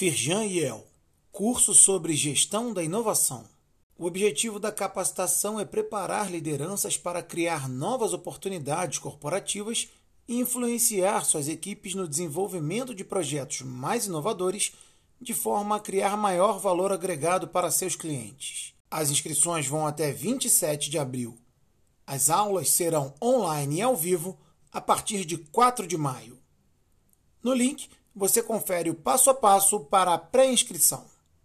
Firjan Yel, curso sobre gestão da inovação. O objetivo da capacitação é preparar lideranças para criar novas oportunidades corporativas e influenciar suas equipes no desenvolvimento de projetos mais inovadores, de forma a criar maior valor agregado para seus clientes. As inscrições vão até 27 de abril. As aulas serão online e ao vivo a partir de 4 de maio. No link, você confere o passo a passo para a pré-inscrição.